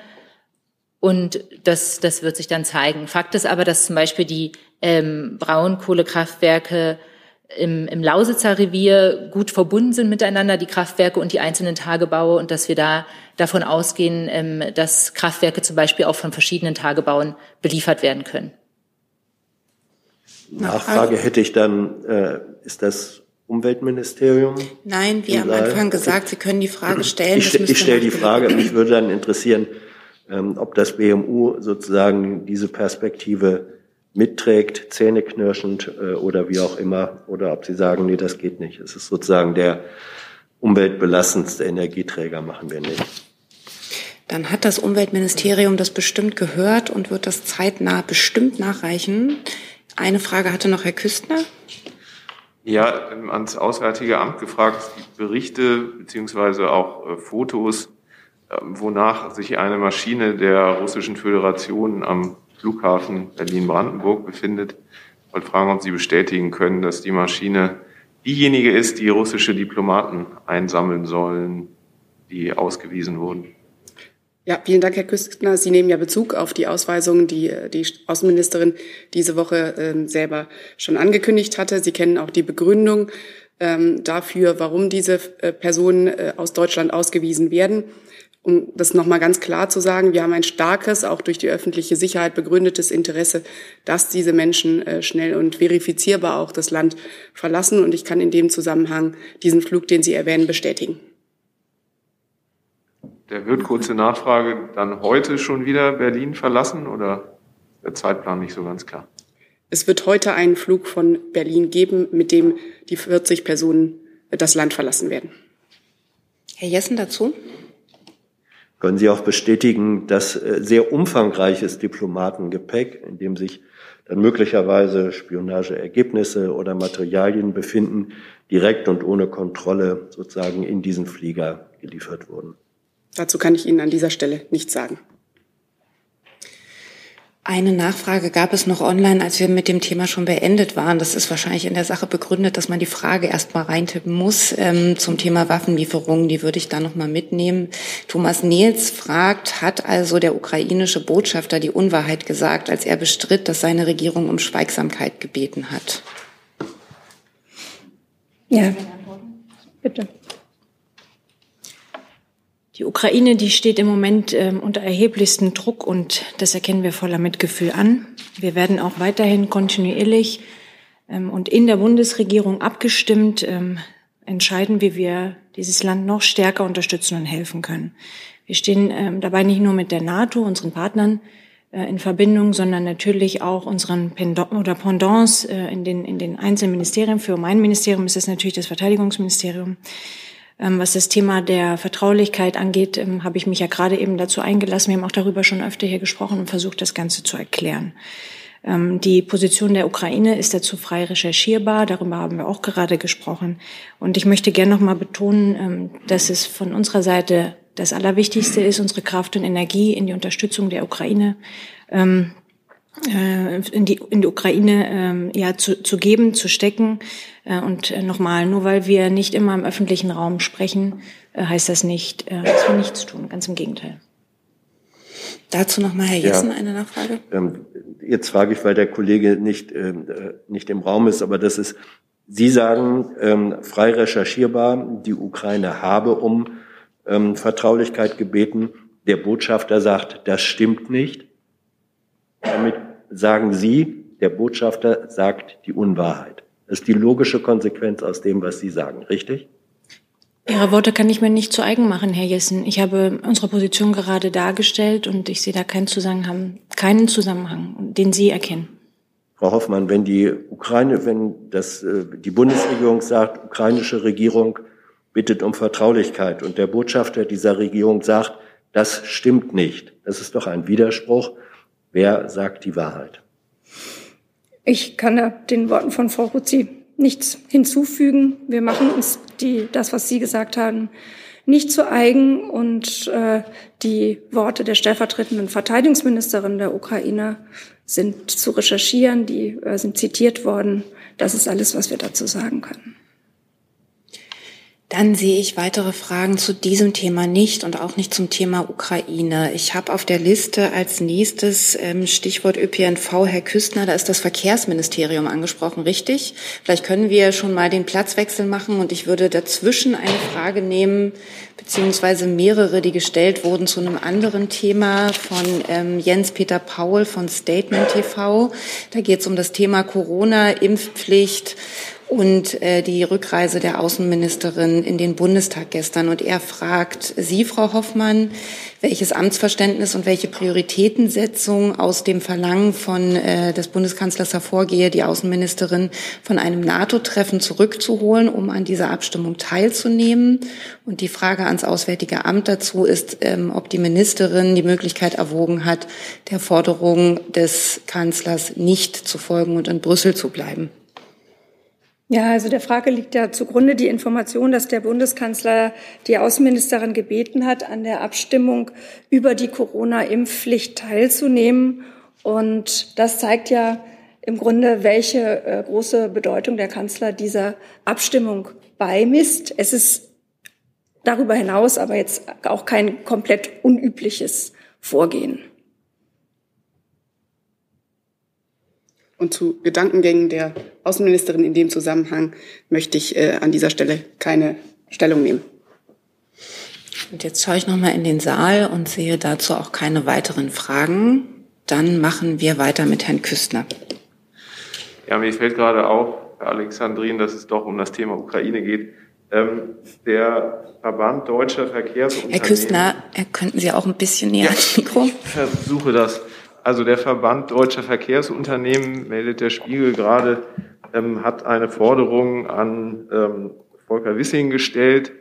und das, das wird sich dann zeigen. Fakt ist aber, dass zum Beispiel die ähm, Braunkohlekraftwerke im, im Lausitzer Revier gut verbunden sind miteinander, die Kraftwerke und die einzelnen Tagebaue, und dass wir da davon ausgehen, ähm, dass Kraftwerke zum Beispiel auch von verschiedenen Tagebauen beliefert werden können. Nachfrage hätte ich dann, äh, ist das Umweltministerium? Nein, wie am Anfang gesagt, Sie können die Frage stellen. Ich, ich stelle die Frage, mich würde dann interessieren, ähm, ob das BMU sozusagen diese Perspektive mitträgt, zähneknirschend äh, oder wie auch immer, oder ob sie sagen, nee, das geht nicht. Es ist sozusagen der umweltbelastendste Energieträger, machen wir nicht. Dann hat das Umweltministerium das bestimmt gehört und wird das zeitnah bestimmt nachreichen. Eine Frage hatte noch Herr Küstner. Ja, ans Auswärtige Amt gefragt, Berichte beziehungsweise auch äh, Fotos ähm, wonach sich eine Maschine der Russischen Föderation am Flughafen Berlin-Brandenburg befindet. Ich wollte fragen, ob Sie bestätigen können, dass die Maschine diejenige ist, die russische Diplomaten einsammeln sollen, die ausgewiesen wurden. Ja, vielen Dank, Herr Küstner. Sie nehmen ja Bezug auf die Ausweisungen, die die Außenministerin diese Woche ähm, selber schon angekündigt hatte. Sie kennen auch die Begründung ähm, dafür, warum diese äh, Personen äh, aus Deutschland ausgewiesen werden. Um das nochmal ganz klar zu sagen, wir haben ein starkes, auch durch die öffentliche Sicherheit begründetes Interesse, dass diese Menschen äh, schnell und verifizierbar auch das Land verlassen. Und ich kann in dem Zusammenhang diesen Flug, den Sie erwähnen, bestätigen. Der wird kurze Nachfrage dann heute schon wieder Berlin verlassen oder der Zeitplan nicht so ganz klar? Es wird heute einen Flug von Berlin geben, mit dem die 40 Personen das Land verlassen werden. Herr Jessen dazu? Können Sie auch bestätigen, dass äh, sehr umfangreiches Diplomatengepäck, in dem sich dann möglicherweise Spionageergebnisse oder Materialien befinden, direkt und ohne Kontrolle sozusagen in diesen Flieger geliefert wurden? Dazu kann ich Ihnen an dieser Stelle nichts sagen. Eine Nachfrage gab es noch online, als wir mit dem Thema schon beendet waren. Das ist wahrscheinlich in der Sache begründet, dass man die Frage erst mal reintippen muss ähm, zum Thema Waffenlieferungen. Die würde ich da noch mal mitnehmen. Thomas Nils fragt, hat also der ukrainische Botschafter die Unwahrheit gesagt, als er bestritt, dass seine Regierung um Schweigsamkeit gebeten hat? Ja, bitte. Die Ukraine, die steht im Moment ähm, unter erheblichstem Druck und das erkennen wir voller Mitgefühl an. Wir werden auch weiterhin kontinuierlich ähm, und in der Bundesregierung abgestimmt ähm, entscheiden, wie wir dieses Land noch stärker unterstützen und helfen können. Wir stehen dabei nicht nur mit der NATO, unseren Partnern, äh, in Verbindung, sondern natürlich auch unseren Pendant oder Pendants äh, in, den, in den einzelnen Ministerien. Für mein Ministerium ist es natürlich das Verteidigungsministerium. Ähm, was das Thema der Vertraulichkeit angeht, ähm, habe ich mich ja gerade eben dazu eingelassen. Wir haben auch darüber schon öfter hier gesprochen und versucht, das Ganze zu erklären. Ähm, die Position der Ukraine ist dazu frei recherchierbar. Darüber haben wir auch gerade gesprochen. Und ich möchte gerne noch mal betonen, dass es von unserer Seite das Allerwichtigste ist, unsere Kraft und Energie in die Unterstützung der Ukraine in die, in die Ukraine äh, ja, zu, zu geben, zu stecken. Äh, und äh, nochmal, nur weil wir nicht immer im öffentlichen Raum sprechen, äh, heißt das nicht, äh, dass wir nichts tun. Ganz im Gegenteil. Dazu nochmal, Herr Jessen, ja. eine Nachfrage. Ähm, jetzt frage ich, weil der Kollege nicht, ähm, äh, nicht im Raum ist, aber das ist, Sie sagen, ähm, frei recherchierbar, die Ukraine habe um ähm, Vertraulichkeit gebeten. Der Botschafter sagt, das stimmt nicht. Damit sagen Sie, der Botschafter sagt die Unwahrheit. Das ist die logische Konsequenz aus dem, was Sie sagen, richtig? Ihre Worte kann ich mir nicht zu eigen machen, Herr Jessen. Ich habe unsere Position gerade dargestellt und ich sehe da keinen Zusammenhang, keinen Zusammenhang, den Sie erkennen. Frau Hoffmann, wenn die Ukraine, wenn das, äh, die Bundesregierung sagt, ukrainische Regierung bittet um Vertraulichkeit und der Botschafter dieser Regierung sagt, das stimmt nicht. Das ist doch ein Widerspruch. Wer sagt die Wahrheit? Ich kann den Worten von Frau Ruzzi nichts hinzufügen. Wir machen uns die, das, was Sie gesagt haben, nicht zu eigen. Und äh, die Worte der stellvertretenden Verteidigungsministerin der Ukraine sind zu recherchieren, die äh, sind zitiert worden. Das ist alles, was wir dazu sagen können. Dann sehe ich weitere Fragen zu diesem Thema nicht und auch nicht zum Thema Ukraine. Ich habe auf der Liste als nächstes ähm, Stichwort ÖPNV Herr Küstner, da ist das Verkehrsministerium angesprochen, richtig? Vielleicht können wir schon mal den Platzwechsel machen und ich würde dazwischen eine Frage nehmen, beziehungsweise mehrere, die gestellt wurden zu einem anderen Thema von ähm, Jens-Peter Paul von Statement TV. Da geht es um das Thema Corona, Impfpflicht und äh, die Rückreise der Außenministerin in den Bundestag gestern. Und er fragt Sie, Frau Hoffmann, welches Amtsverständnis und welche Prioritätensetzung aus dem Verlangen von äh, des Bundeskanzlers hervorgehe, die Außenministerin von einem NATO-Treffen zurückzuholen, um an dieser Abstimmung teilzunehmen. Und die Frage ans Auswärtige Amt dazu ist, ähm, ob die Ministerin die Möglichkeit erwogen hat, der Forderung des Kanzlers nicht zu folgen und in Brüssel zu bleiben. Ja, also der Frage liegt ja zugrunde die Information, dass der Bundeskanzler die Außenministerin gebeten hat, an der Abstimmung über die Corona-Impfpflicht teilzunehmen. Und das zeigt ja im Grunde, welche äh, große Bedeutung der Kanzler dieser Abstimmung beimisst. Es ist darüber hinaus aber jetzt auch kein komplett unübliches Vorgehen. Und zu Gedankengängen der Außenministerin in dem Zusammenhang möchte ich äh, an dieser Stelle keine Stellung nehmen. Und jetzt schaue ich noch mal in den Saal und sehe dazu auch keine weiteren Fragen. Dann machen wir weiter mit Herrn Küstner. Ja, mir fällt gerade auf, Herr Alexandrin, dass es doch um das Thema Ukraine geht. Ähm, der Verband Deutscher Verkehrsunternehmen. Herr Küstner, könnten Sie auch ein bisschen näher ja, ans Mikro? Ich versuche das. Also der Verband Deutscher Verkehrsunternehmen, meldet der Spiegel gerade, ähm, hat eine Forderung an ähm, Volker Wissing gestellt,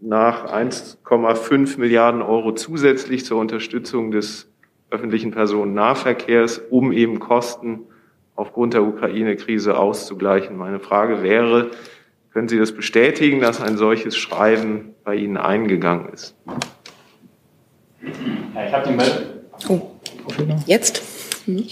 nach 1,5 Milliarden Euro zusätzlich zur Unterstützung des öffentlichen Personennahverkehrs, um eben Kosten aufgrund der Ukraine-Krise auszugleichen. Meine Frage wäre, können Sie das bestätigen, dass ein solches Schreiben bei Ihnen eingegangen ist? Ja, ich habe die Meldung. Oh. Jetzt? Hm.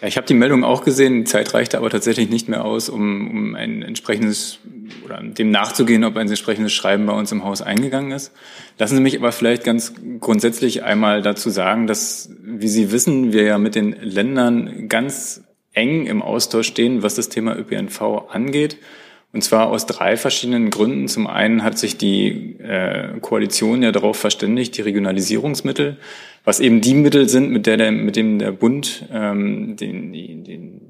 Ja, ich habe die Meldung auch gesehen. Die Zeit reichte aber tatsächlich nicht mehr aus, um, um ein entsprechendes oder dem nachzugehen, ob ein entsprechendes Schreiben bei uns im Haus eingegangen ist. Lassen Sie mich aber vielleicht ganz grundsätzlich einmal dazu sagen, dass, wie Sie wissen, wir ja mit den Ländern ganz eng im Austausch stehen, was das Thema ÖPNV angeht. Und zwar aus drei verschiedenen Gründen. Zum einen hat sich die äh, Koalition ja darauf verständigt, die Regionalisierungsmittel, was eben die Mittel sind, mit, der, der mit dem der Bund ähm, den, den,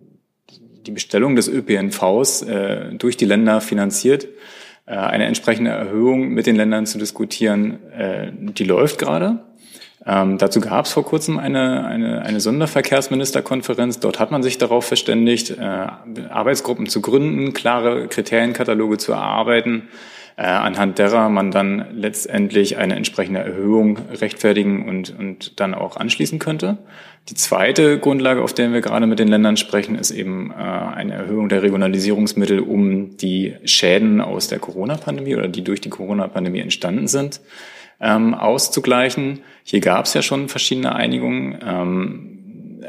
die Bestellung des ÖPNVs äh, durch die Länder finanziert, äh, eine entsprechende Erhöhung mit den Ländern zu diskutieren, äh, die läuft gerade. Ähm, dazu gab es vor kurzem eine, eine, eine Sonderverkehrsministerkonferenz. Dort hat man sich darauf verständigt, äh, Arbeitsgruppen zu gründen, klare Kriterienkataloge zu erarbeiten, äh, anhand derer man dann letztendlich eine entsprechende Erhöhung rechtfertigen und, und dann auch anschließen könnte. Die zweite Grundlage, auf der wir gerade mit den Ländern sprechen, ist eben äh, eine Erhöhung der Regionalisierungsmittel, um die Schäden aus der Corona-Pandemie oder die durch die Corona-Pandemie entstanden sind, ähm, auszugleichen. Hier gab es ja schon verschiedene Einigungen. Ähm,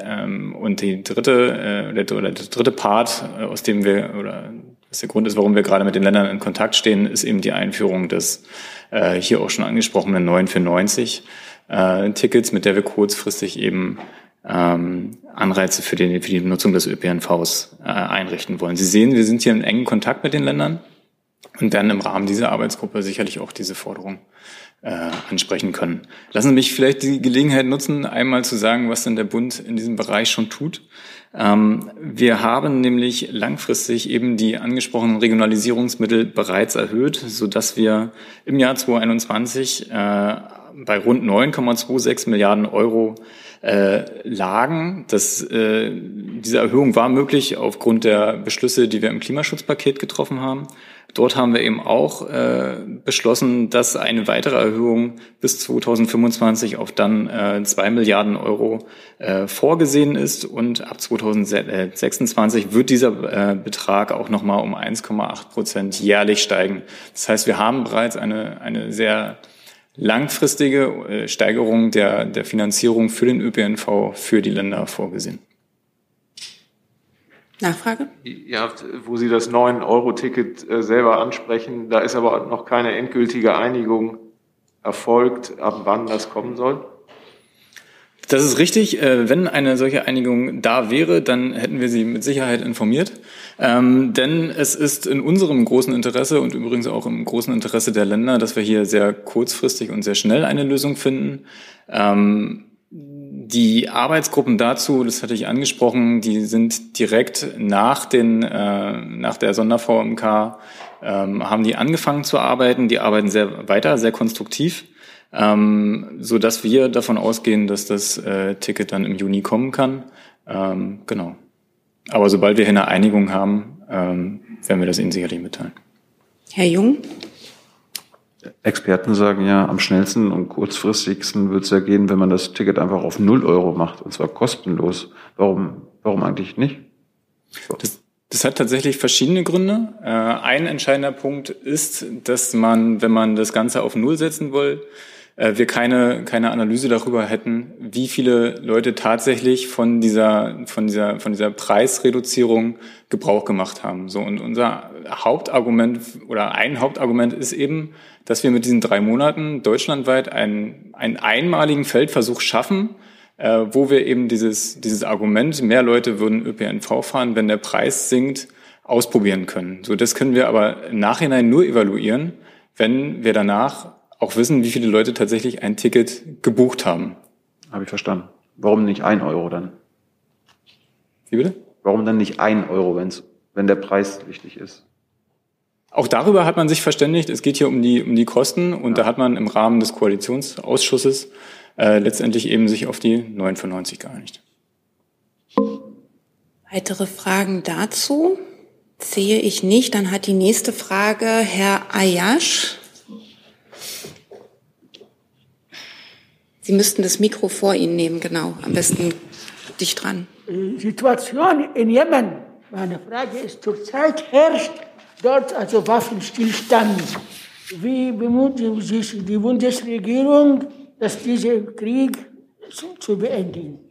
ähm, und die dritte, äh, der, der dritte Part, äh, aus dem wir, oder was der Grund ist, warum wir gerade mit den Ländern in Kontakt stehen, ist eben die Einführung des äh, hier auch schon angesprochenen 9 für 90 äh, Tickets, mit der wir kurzfristig eben ähm, Anreize für die, für die Nutzung des ÖPNVs äh, einrichten wollen. Sie sehen, wir sind hier in engem Kontakt mit den Ländern und dann im Rahmen dieser Arbeitsgruppe sicherlich auch diese Forderung äh, ansprechen können. Lassen Sie mich vielleicht die Gelegenheit nutzen, einmal zu sagen, was denn der Bund in diesem Bereich schon tut. Ähm, wir haben nämlich langfristig eben die angesprochenen Regionalisierungsmittel bereits erhöht, so dass wir im Jahr 2021 äh, bei rund 9,26 Milliarden Euro äh, lagen. Das, äh, diese Erhöhung war möglich aufgrund der Beschlüsse, die wir im Klimaschutzpaket getroffen haben. Dort haben wir eben auch äh, beschlossen, dass eine weitere Erhöhung bis 2025 auf dann äh, 2 Milliarden Euro äh, vorgesehen ist und ab 2026 wird dieser äh, Betrag auch nochmal um 1,8 Prozent jährlich steigen. Das heißt, wir haben bereits eine, eine sehr langfristige äh, Steigerung der, der Finanzierung für den ÖPNV für die Länder vorgesehen. Nachfrage? Ja, wo Sie das 9-Euro-Ticket äh, selber ansprechen, da ist aber noch keine endgültige Einigung erfolgt, ab wann das kommen soll. Das ist richtig. Äh, wenn eine solche Einigung da wäre, dann hätten wir Sie mit Sicherheit informiert. Ähm, denn es ist in unserem großen Interesse und übrigens auch im großen Interesse der Länder, dass wir hier sehr kurzfristig und sehr schnell eine Lösung finden. Ähm, die Arbeitsgruppen dazu, das hatte ich angesprochen, die sind direkt nach, den, äh, nach der Sonder-VMK, ähm, haben die angefangen zu arbeiten. Die arbeiten sehr weiter, sehr konstruktiv ähm, so dass wir davon ausgehen, dass das äh, Ticket dann im Juni kommen kann. Ähm, genau. Aber sobald wir hier eine Einigung haben, ähm, werden wir das Ihnen sicherlich mitteilen. Herr Jung? Experten sagen ja, am schnellsten und kurzfristigsten wird es ja gehen, wenn man das Ticket einfach auf 0 Euro macht, und zwar kostenlos. Warum, warum eigentlich nicht? So. Das, das hat tatsächlich verschiedene Gründe. Äh, ein entscheidender Punkt ist, dass man, wenn man das Ganze auf Null setzen will, wir keine, keine Analyse darüber hätten, wie viele Leute tatsächlich von dieser, von dieser, von dieser Preisreduzierung Gebrauch gemacht haben. So, und unser Hauptargument oder ein Hauptargument ist eben, dass wir mit diesen drei Monaten deutschlandweit einen, einen einmaligen Feldversuch schaffen, äh, wo wir eben dieses, dieses Argument, mehr Leute würden ÖPNV fahren, wenn der Preis sinkt, ausprobieren können. So, das können wir aber im Nachhinein nur evaluieren, wenn wir danach auch wissen, wie viele Leute tatsächlich ein Ticket gebucht haben. Habe ich verstanden. Warum nicht ein Euro dann? Wie bitte? Warum dann nicht ein Euro, wenn's, wenn der Preis wichtig ist? Auch darüber hat man sich verständigt. Es geht hier um die, um die Kosten und ja. da hat man im Rahmen des Koalitionsausschusses äh, letztendlich eben sich auf die 9,95 geeinigt. Weitere Fragen dazu sehe ich nicht. Dann hat die nächste Frage Herr Ayash. Sie müssten das Mikro vor Ihnen nehmen, genau. Am besten dicht dran. Situation in Jemen. Meine Frage ist, zurzeit herrscht dort also Waffenstillstand. Wie bemüht sich die Bundesregierung, dass dieser Krieg zu, zu beendigen?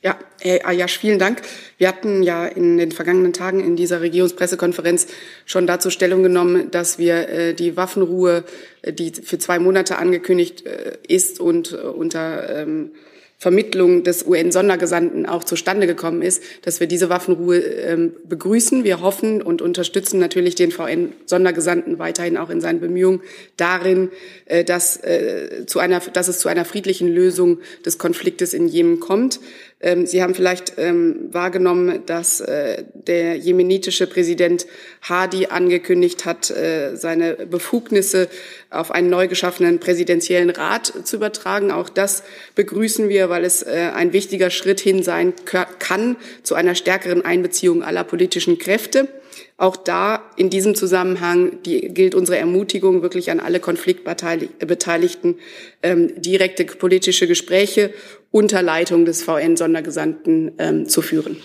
Ja, Herr Ayash, vielen Dank. Wir hatten ja in den vergangenen Tagen in dieser Regierungspressekonferenz schon dazu Stellung genommen, dass wir äh, die Waffenruhe, äh, die für zwei Monate angekündigt äh, ist und äh, unter ähm, Vermittlung des UN-Sondergesandten auch zustande gekommen ist, dass wir diese Waffenruhe ähm, begrüßen. Wir hoffen und unterstützen natürlich den VN-Sondergesandten weiterhin auch in seinen Bemühungen darin, äh, dass, äh, zu einer, dass es zu einer friedlichen Lösung des Konfliktes in Jemen kommt. Ähm, Sie haben vielleicht ähm, wahrgenommen, dass äh, der jemenitische Präsident Hadi angekündigt hat, äh, seine Befugnisse auf einen neu geschaffenen präsidentiellen Rat zu übertragen. Auch das begrüßen wir, weil es äh, ein wichtiger Schritt hin sein kann zu einer stärkeren Einbeziehung aller politischen Kräfte. Auch da in diesem Zusammenhang die, gilt unsere Ermutigung wirklich an alle Konfliktbeteiligten, ähm, direkte politische Gespräche unter Leitung des VN-Sondergesandten ähm, zu führen.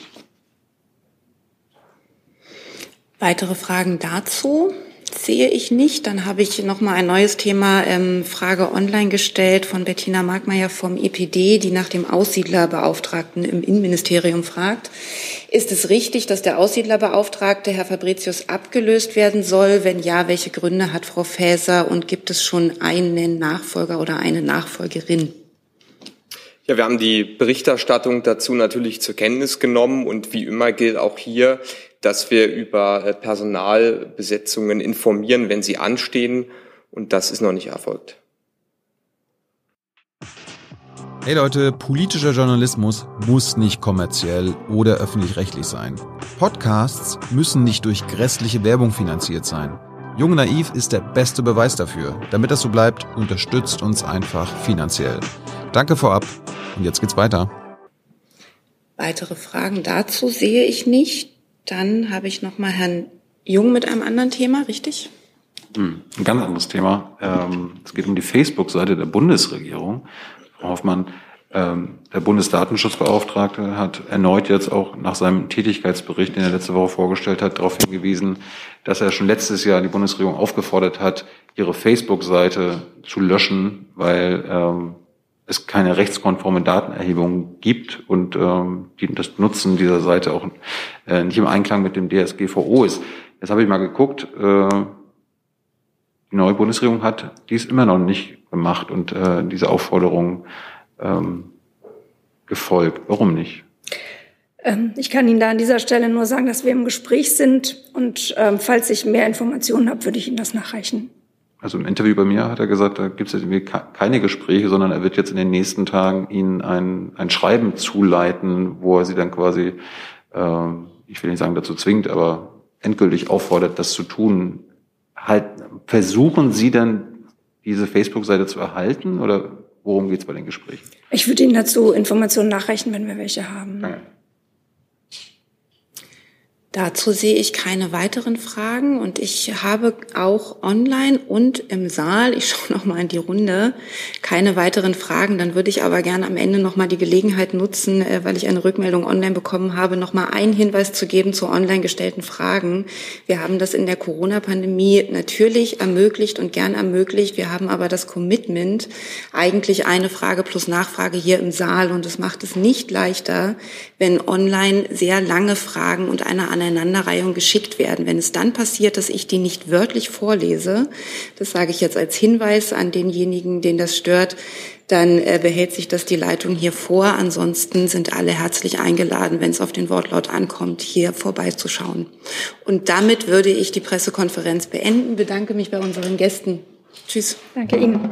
Weitere Fragen dazu? Sehe ich nicht. Dann habe ich noch mal ein neues Thema, ähm, Frage online gestellt von Bettina Markmeier vom EPD, die nach dem Aussiedlerbeauftragten im Innenministerium fragt. Ist es richtig, dass der Aussiedlerbeauftragte, Herr Fabricius, abgelöst werden soll? Wenn ja, welche Gründe hat Frau Faeser und gibt es schon einen Nachfolger oder eine Nachfolgerin? Ja, wir haben die Berichterstattung dazu natürlich zur Kenntnis genommen und wie immer gilt auch hier, dass wir über äh, Personalbesetzungen informieren, wenn sie anstehen. Und das ist noch nicht erfolgt. Hey Leute, politischer Journalismus muss nicht kommerziell oder öffentlich-rechtlich sein. Podcasts müssen nicht durch grässliche Werbung finanziert sein. Jung Naiv ist der beste Beweis dafür. Damit das so bleibt, unterstützt uns einfach finanziell. Danke vorab und jetzt geht's weiter. Weitere Fragen dazu sehe ich nicht. Dann habe ich noch mal Herrn Jung mit einem anderen Thema, richtig? Hm, ein ganz anderes Thema. Ähm, es geht um die Facebook-Seite der Bundesregierung. Frau Hoffmann, ähm, der Bundesdatenschutzbeauftragte hat erneut jetzt auch nach seinem Tätigkeitsbericht, den er letzte Woche vorgestellt hat, darauf hingewiesen, dass er schon letztes Jahr die Bundesregierung aufgefordert hat, ihre Facebook-Seite zu löschen, weil ähm, es keine rechtskonforme Datenerhebung gibt und ähm, die, das Nutzen dieser Seite auch äh, nicht im Einklang mit dem DSGVO ist. Jetzt habe ich mal geguckt, äh, die neue Bundesregierung hat dies immer noch nicht gemacht und äh, diese Aufforderung ähm, gefolgt. Warum nicht? Ähm, ich kann Ihnen da an dieser Stelle nur sagen, dass wir im Gespräch sind und ähm, falls ich mehr Informationen habe, würde ich Ihnen das nachreichen. Also im Interview bei mir hat er gesagt, da gibt es jetzt keine Gespräche, sondern er wird jetzt in den nächsten Tagen Ihnen ein, ein Schreiben zuleiten, wo er Sie dann quasi, äh, ich will nicht sagen dazu zwingt, aber endgültig auffordert, das zu tun. Halt, versuchen Sie dann diese Facebook-Seite zu erhalten oder worum geht es bei den Gesprächen? Ich würde Ihnen dazu Informationen nachreichen, wenn wir welche haben. Ja. Dazu sehe ich keine weiteren Fragen und ich habe auch online und im Saal, ich schaue noch mal in die Runde, keine weiteren Fragen. Dann würde ich aber gerne am Ende noch mal die Gelegenheit nutzen, äh, weil ich eine Rückmeldung online bekommen habe, noch mal einen Hinweis zu geben zu online gestellten Fragen. Wir haben das in der Corona-Pandemie natürlich ermöglicht und gern ermöglicht. Wir haben aber das Commitment, eigentlich eine Frage plus Nachfrage hier im Saal und es macht es nicht leichter, wenn online sehr lange Fragen und eine Aneinanderreihung geschickt werden. Wenn es dann passiert, dass ich die nicht wörtlich vorlese, das sage ich jetzt als Hinweis an denjenigen, den das stört, dann äh, behält sich das die Leitung hier vor. Ansonsten sind alle herzlich eingeladen, wenn es auf den Wortlaut ankommt, hier vorbeizuschauen. Und damit würde ich die Pressekonferenz beenden. Bedanke mich bei unseren Gästen. Tschüss. Danke Ihnen.